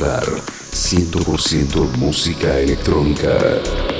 Lugar. 100% música electrónica.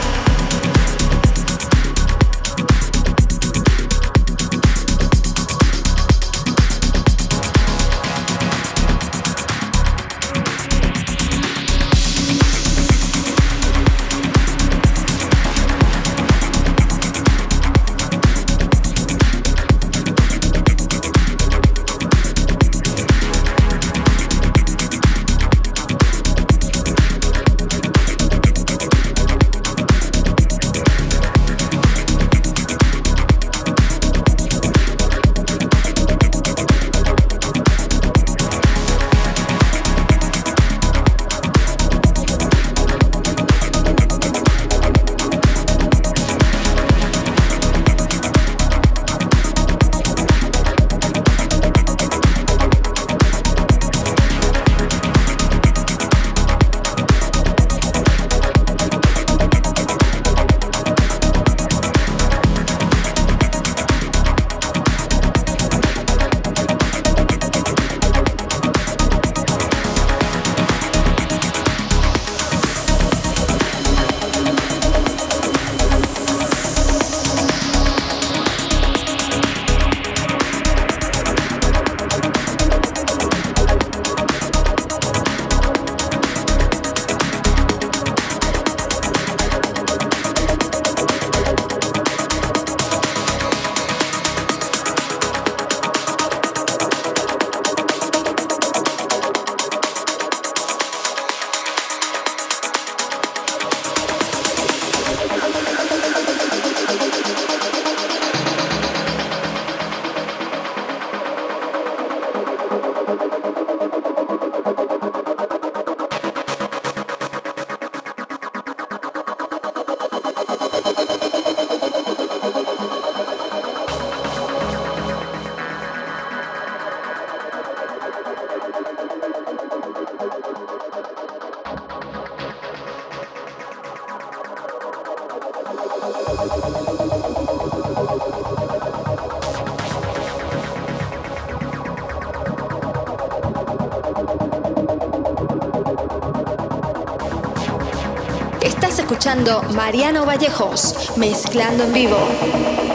Mariano Vallejos, mezclando en vivo.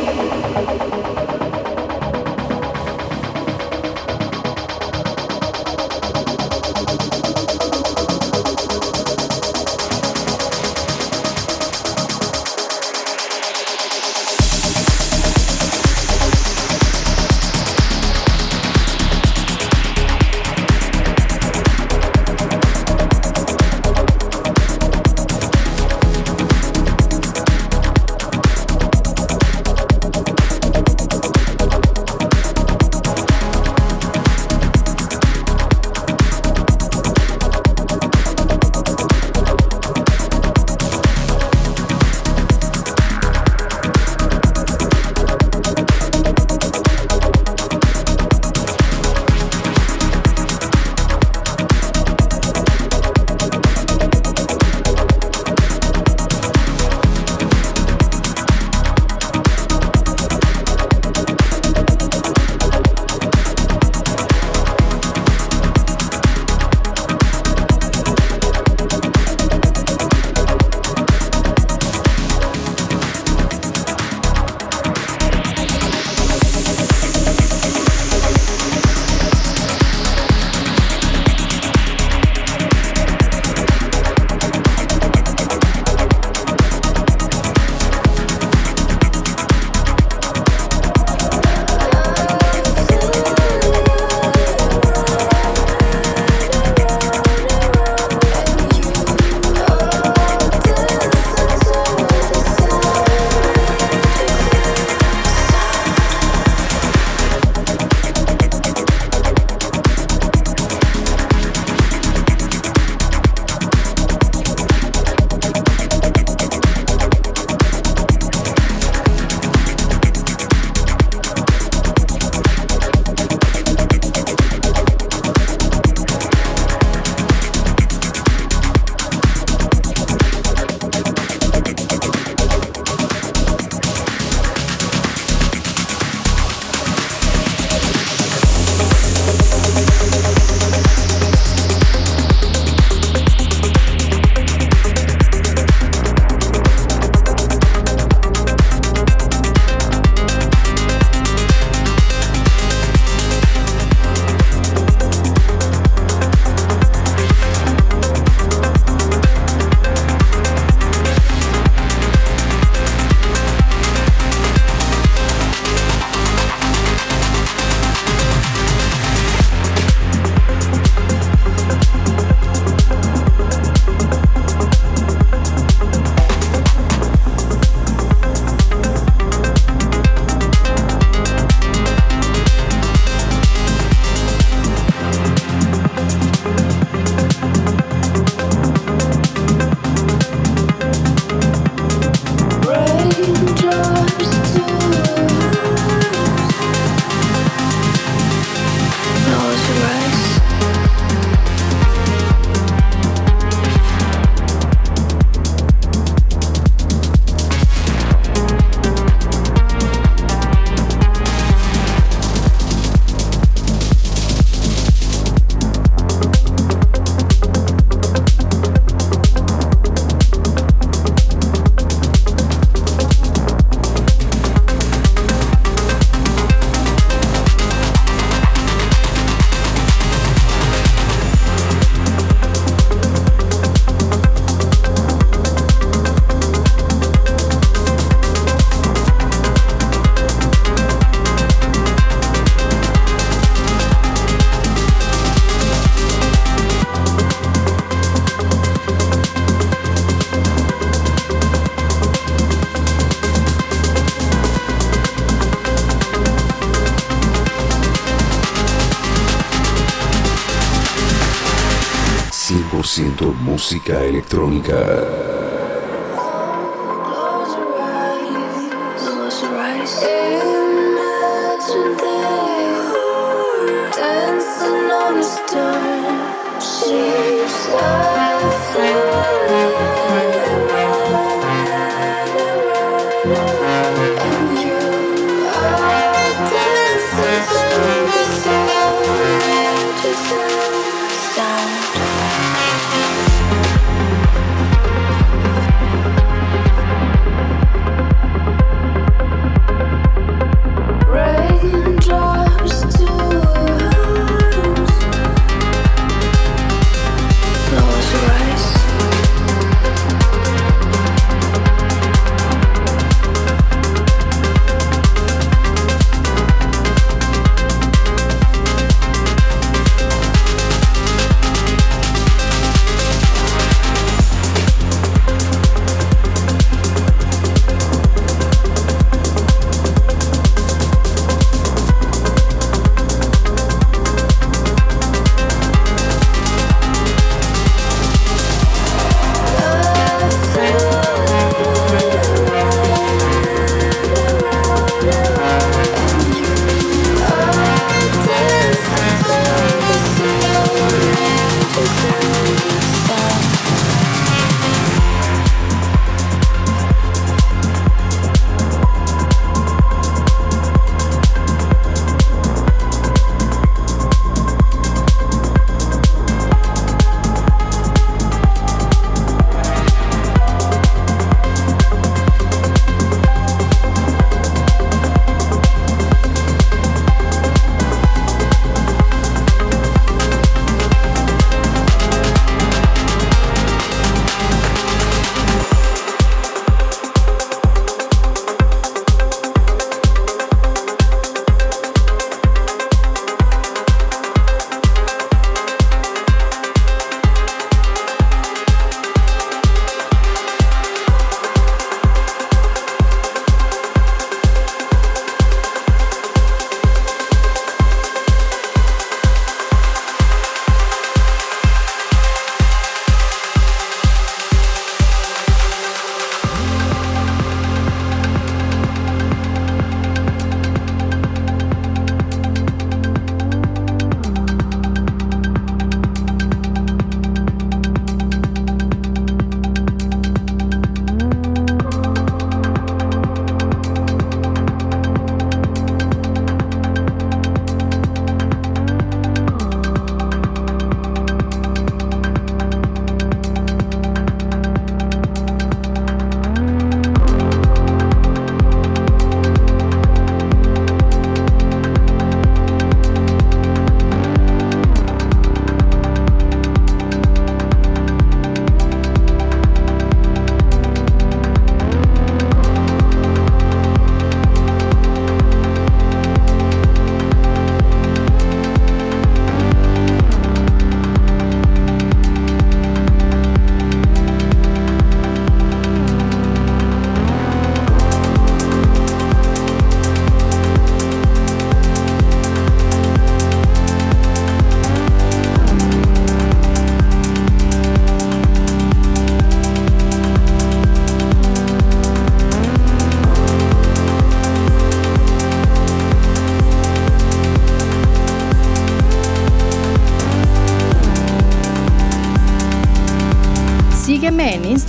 Música electrónica.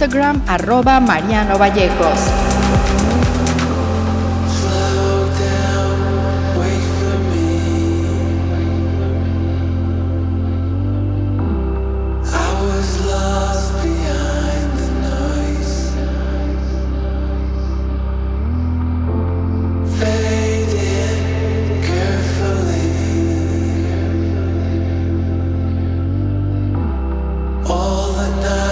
Instagram arroba Mariano Vallejos. all the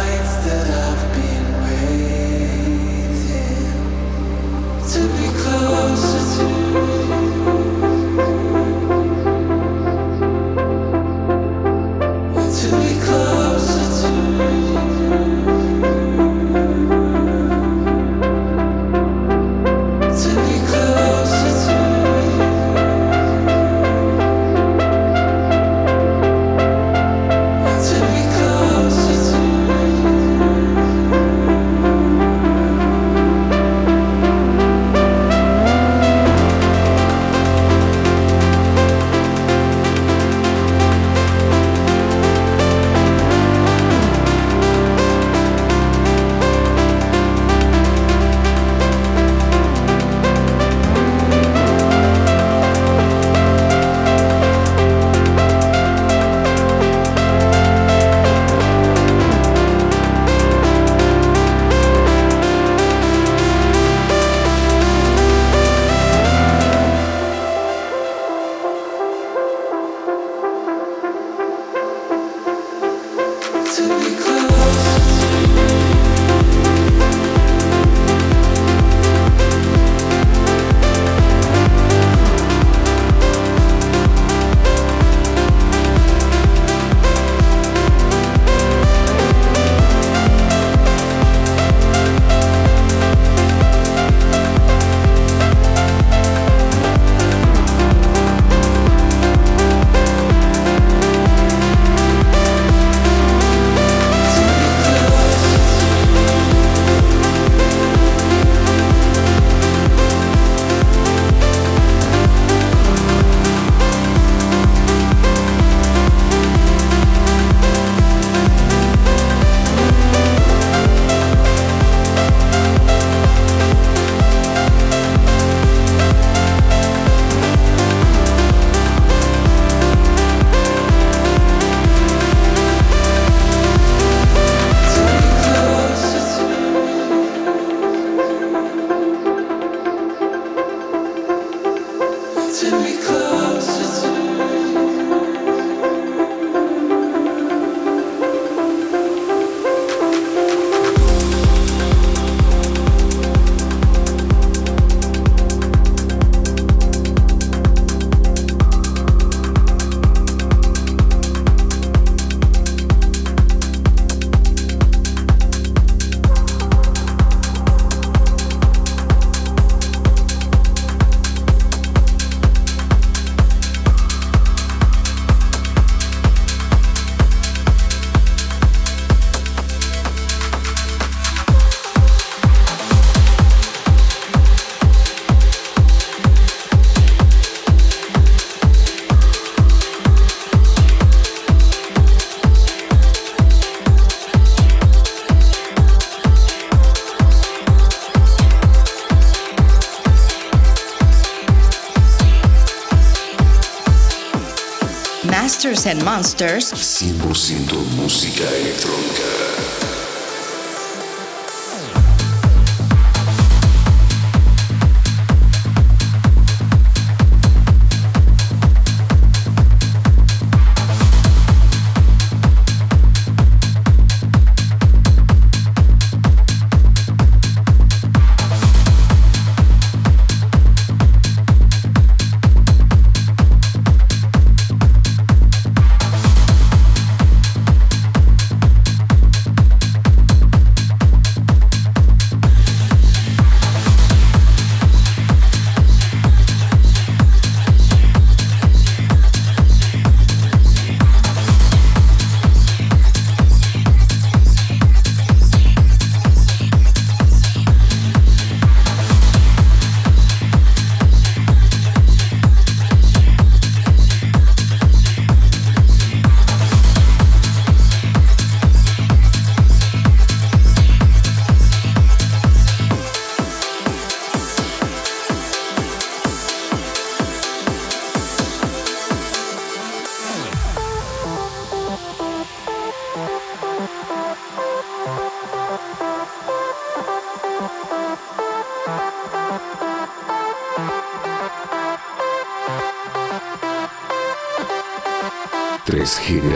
and Monsters. 100% música electrónica.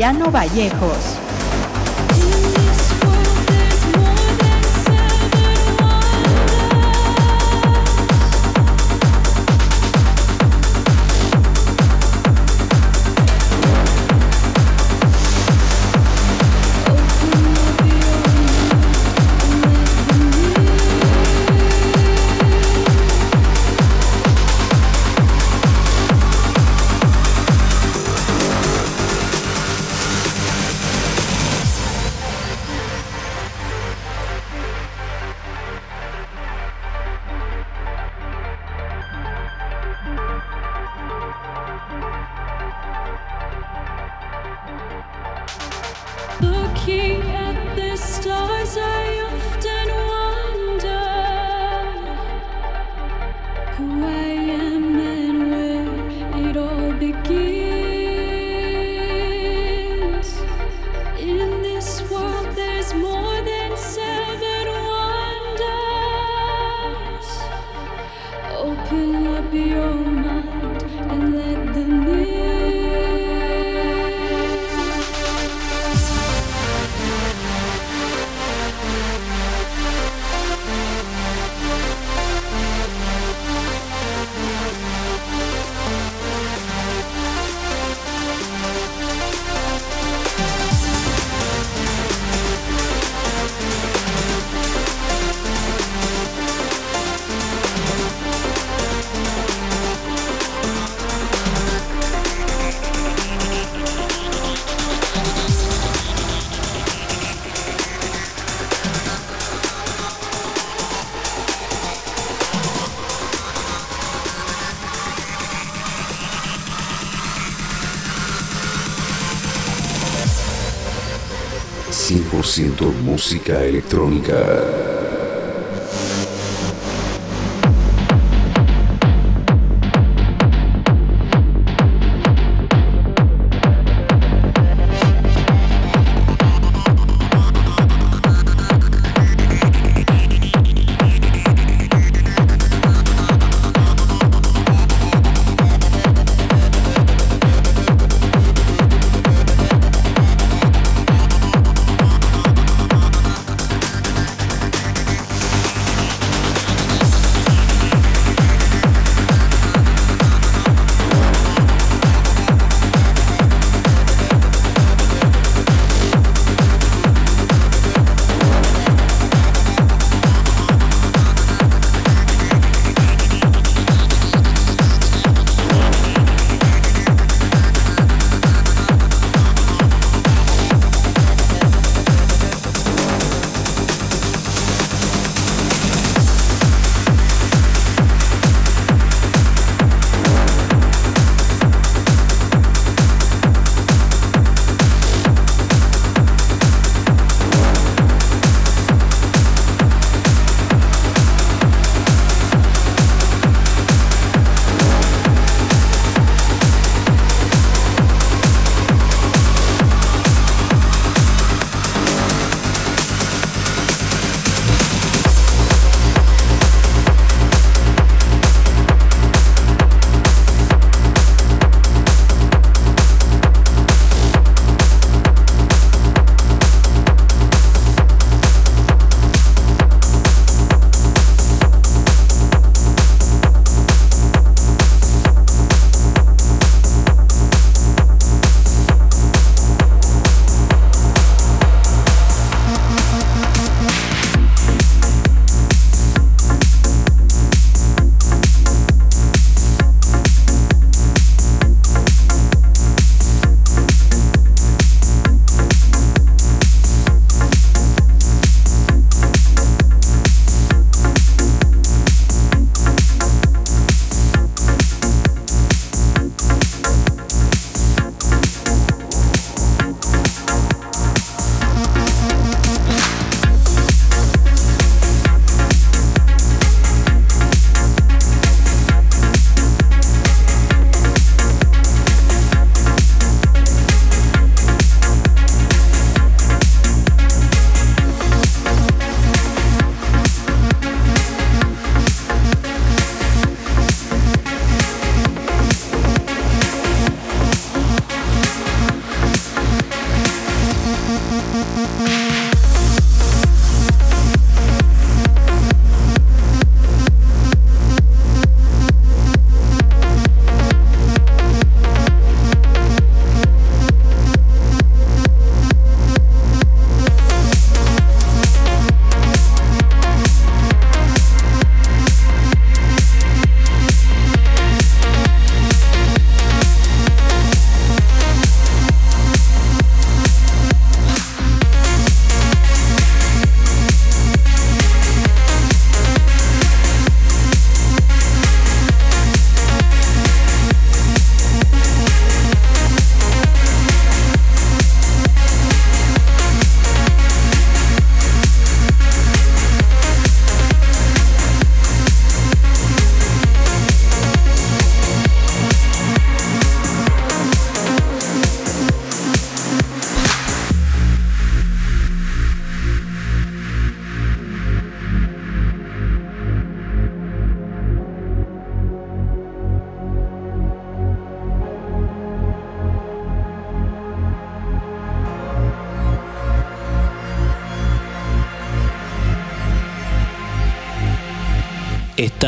Mariano Vallejos. Música electrónica.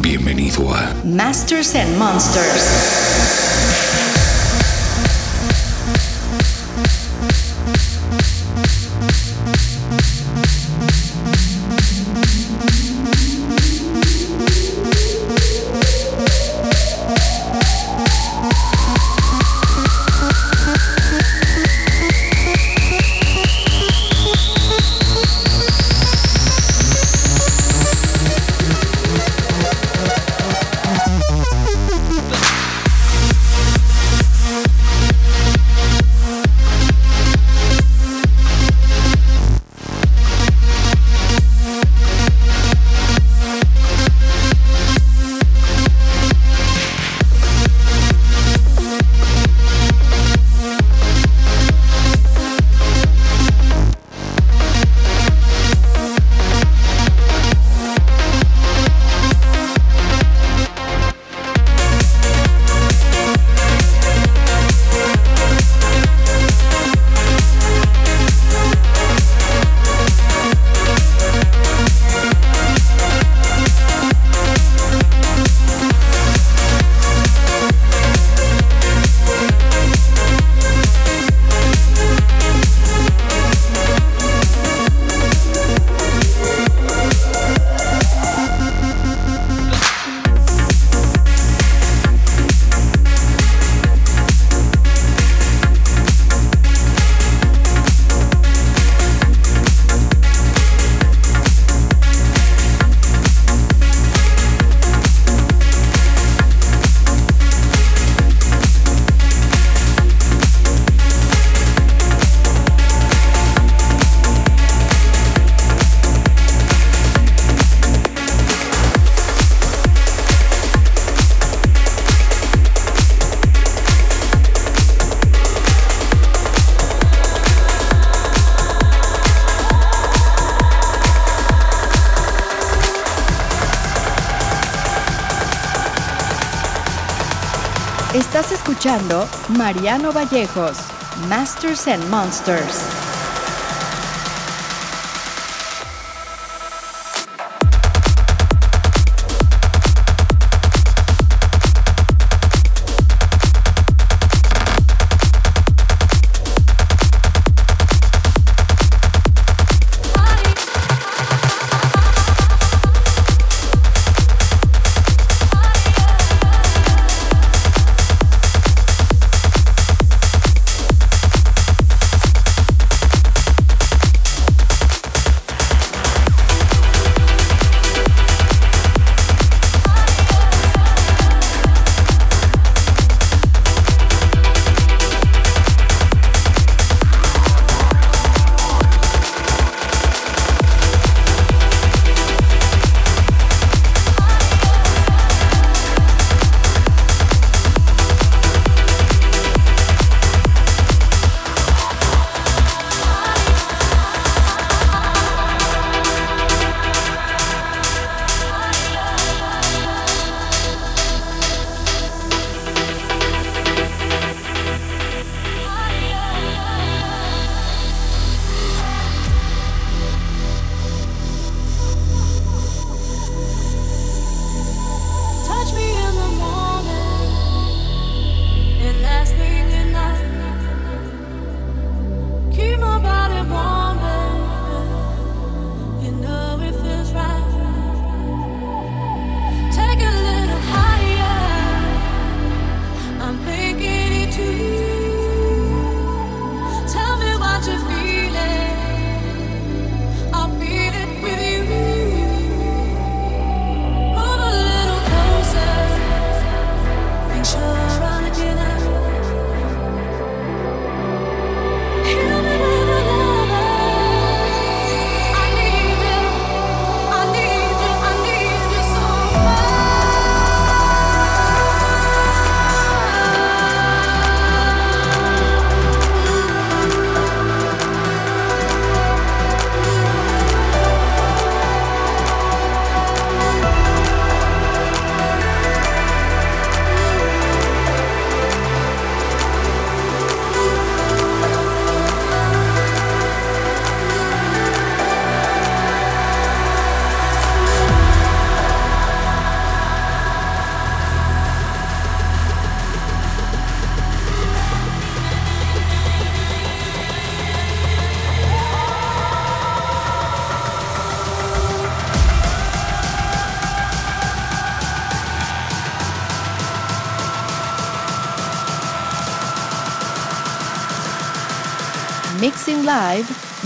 Bienvenido a Masters and Monsters. Mariano Vallejos, Masters and Monsters.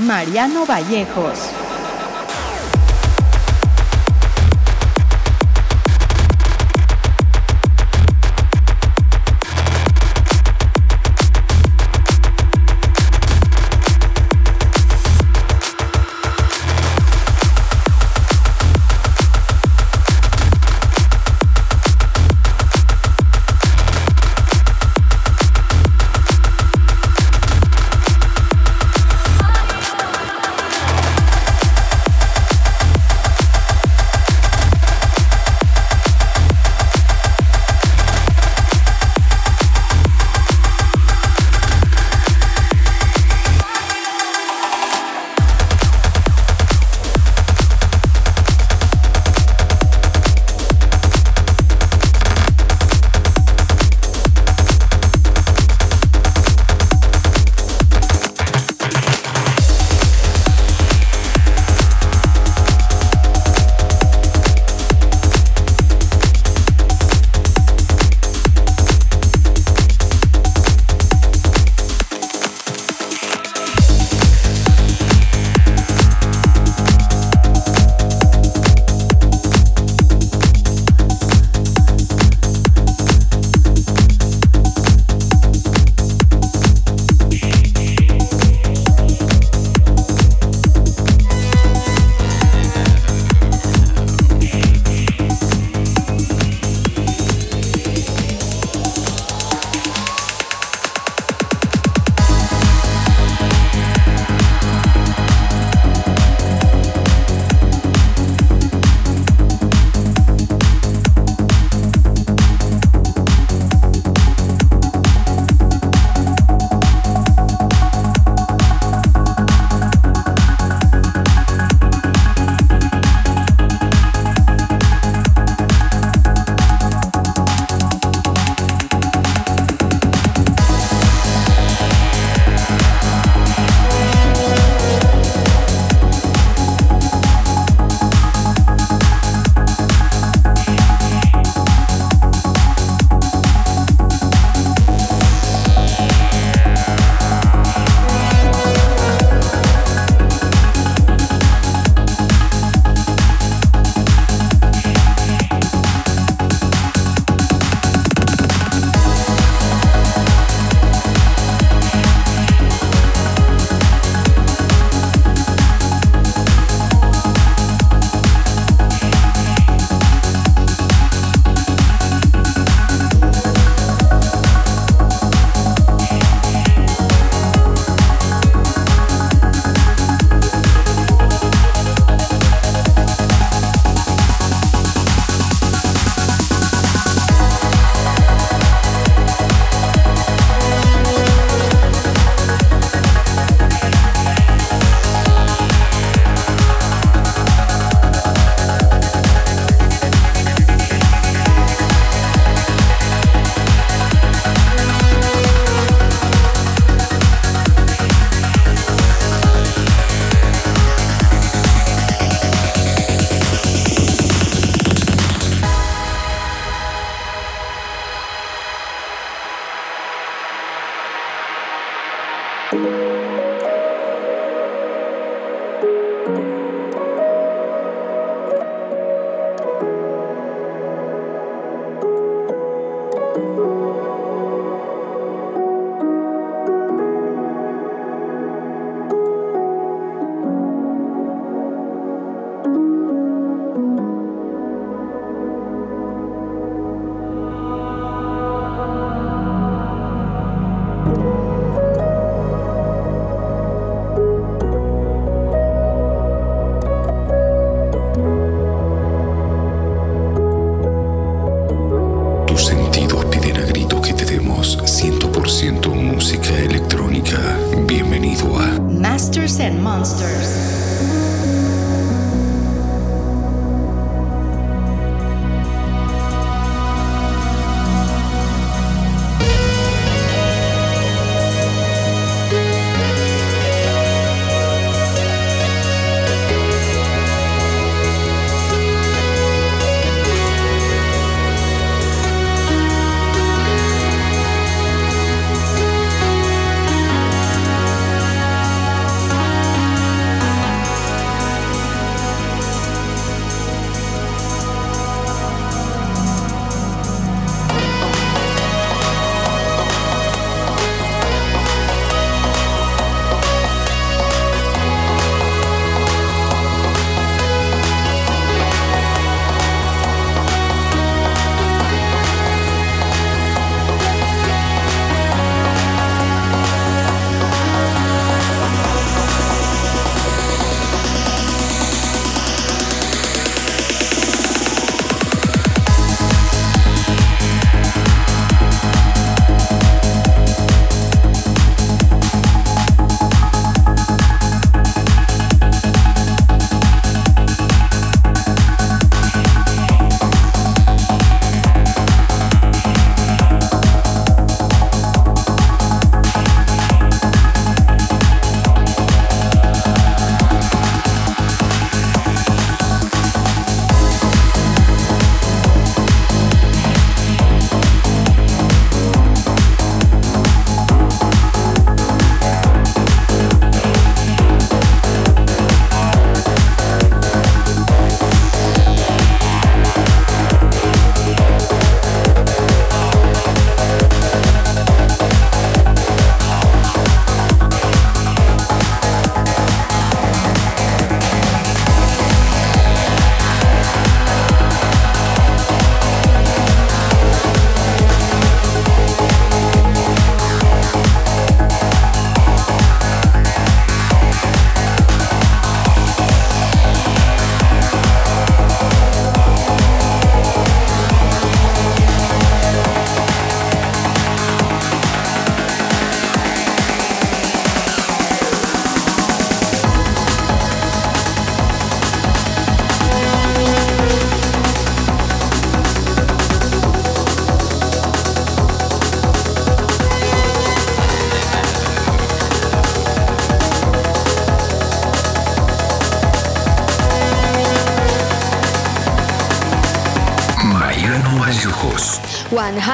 Mariano Vallejos.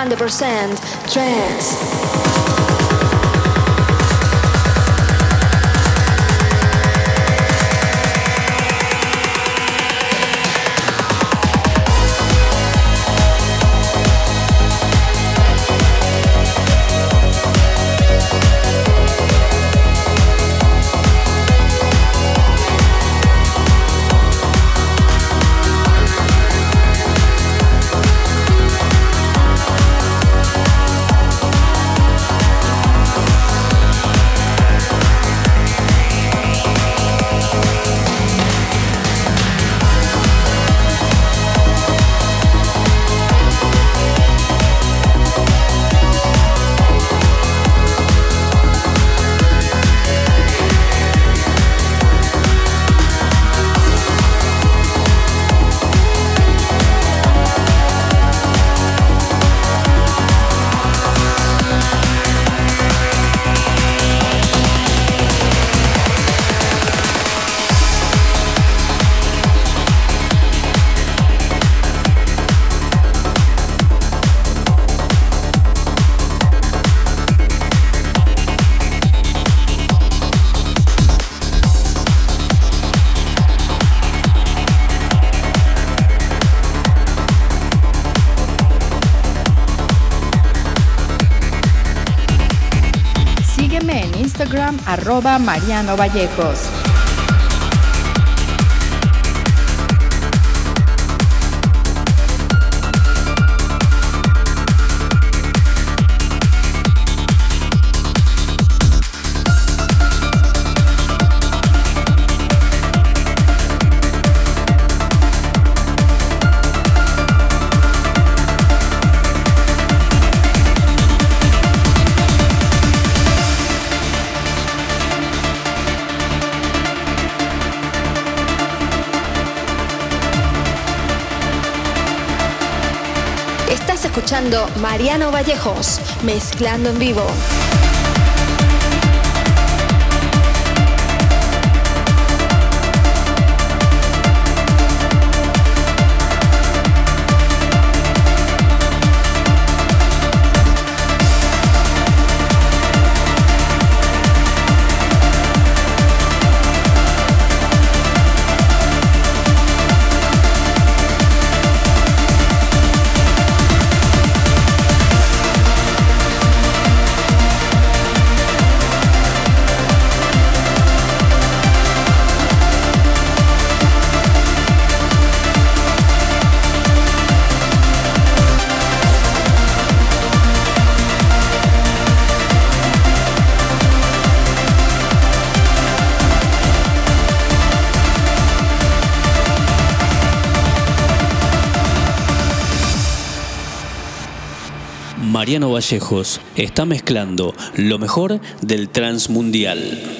100% trance. Mariano Vallejos. Mariano Vallejos, mezclando en vivo. Mariano Vallejos está mezclando lo mejor del Transmundial.